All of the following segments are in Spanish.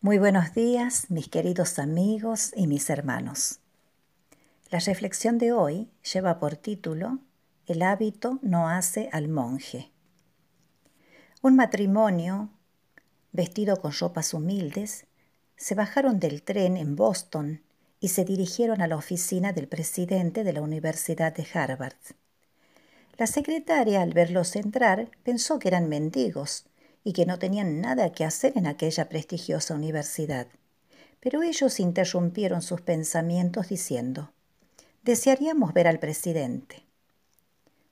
Muy buenos días, mis queridos amigos y mis hermanos. La reflexión de hoy lleva por título El hábito no hace al monje. Un matrimonio, vestido con ropas humildes, se bajaron del tren en Boston y se dirigieron a la oficina del presidente de la Universidad de Harvard. La secretaria, al verlos entrar, pensó que eran mendigos y que no tenían nada que hacer en aquella prestigiosa universidad. Pero ellos interrumpieron sus pensamientos diciendo, Desearíamos ver al presidente.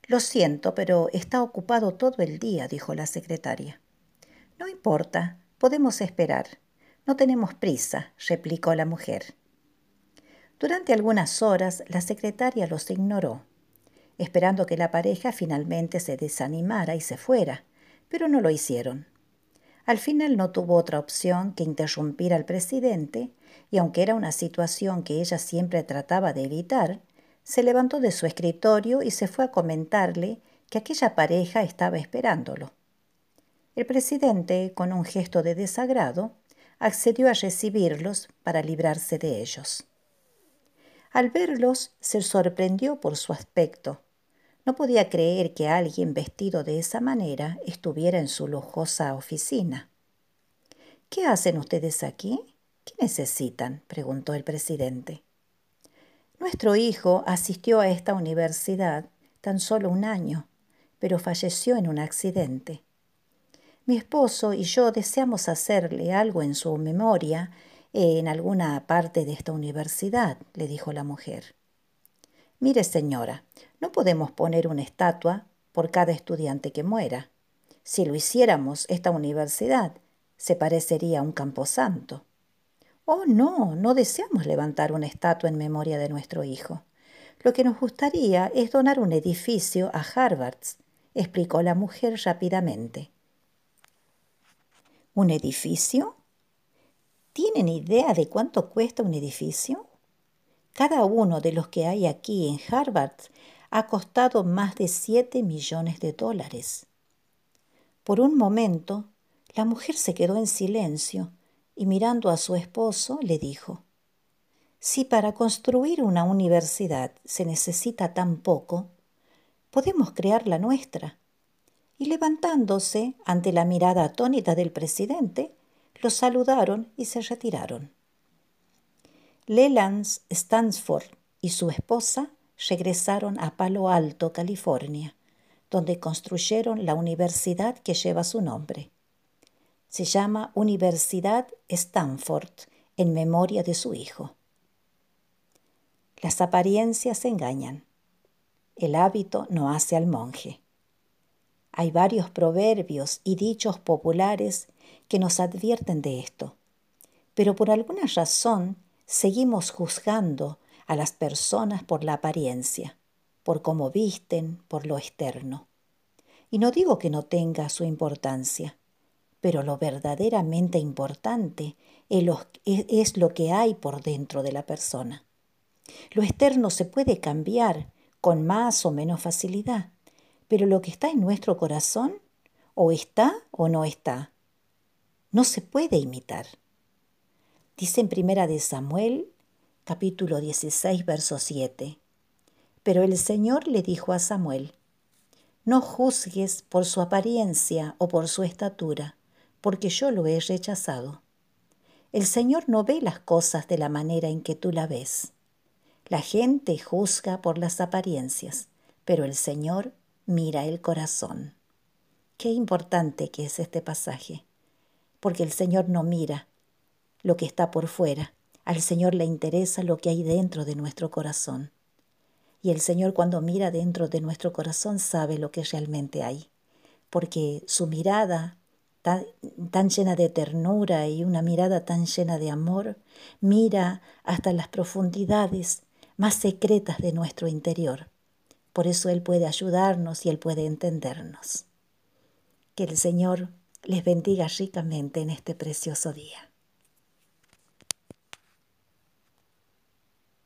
Lo siento, pero está ocupado todo el día, dijo la secretaria. No importa, podemos esperar. No tenemos prisa, replicó la mujer. Durante algunas horas la secretaria los ignoró, esperando que la pareja finalmente se desanimara y se fuera, pero no lo hicieron. Al final no tuvo otra opción que interrumpir al presidente, y aunque era una situación que ella siempre trataba de evitar, se levantó de su escritorio y se fue a comentarle que aquella pareja estaba esperándolo. El presidente, con un gesto de desagrado, accedió a recibirlos para librarse de ellos. Al verlos, se sorprendió por su aspecto, no podía creer que alguien vestido de esa manera estuviera en su lujosa oficina. ¿Qué hacen ustedes aquí? ¿Qué necesitan? preguntó el presidente. Nuestro hijo asistió a esta universidad tan solo un año, pero falleció en un accidente. Mi esposo y yo deseamos hacerle algo en su memoria en alguna parte de esta universidad, le dijo la mujer. Mire, señora, no podemos poner una estatua por cada estudiante que muera. Si lo hiciéramos, esta universidad se parecería a un camposanto. Oh, no, no deseamos levantar una estatua en memoria de nuestro hijo. Lo que nos gustaría es donar un edificio a Harvard, explicó la mujer rápidamente. ¿Un edificio? ¿Tienen idea de cuánto cuesta un edificio? Cada uno de los que hay aquí en Harvard ha costado más de 7 millones de dólares. Por un momento, la mujer se quedó en silencio y mirando a su esposo le dijo, Si para construir una universidad se necesita tan poco, podemos crear la nuestra. Y levantándose ante la mirada atónita del presidente, los saludaron y se retiraron. Leland Stansford y su esposa regresaron a Palo Alto, California, donde construyeron la universidad que lleva su nombre. Se llama Universidad Stanford en memoria de su hijo. Las apariencias engañan. El hábito no hace al monje. Hay varios proverbios y dichos populares que nos advierten de esto, pero por alguna razón seguimos juzgando a las personas por la apariencia, por cómo visten, por lo externo. Y no digo que no tenga su importancia, pero lo verdaderamente importante es lo que hay por dentro de la persona. Lo externo se puede cambiar con más o menos facilidad, pero lo que está en nuestro corazón o está o no está. No se puede imitar. Dice en Primera de Samuel, capítulo 16, verso 7. Pero el Señor le dijo a Samuel, No juzgues por su apariencia o por su estatura, porque yo lo he rechazado. El Señor no ve las cosas de la manera en que tú la ves. La gente juzga por las apariencias, pero el Señor mira el corazón. Qué importante que es este pasaje, porque el Señor no mira lo que está por fuera. Al Señor le interesa lo que hay dentro de nuestro corazón. Y el Señor cuando mira dentro de nuestro corazón sabe lo que realmente hay, porque su mirada tan, tan, llena de ternura y una mirada tan llena de amor mira hasta las profundidades más secretas de nuestro interior. Por eso Él puede ayudarnos y Él puede entendernos. Que el Señor les bendiga ricamente en este precioso día.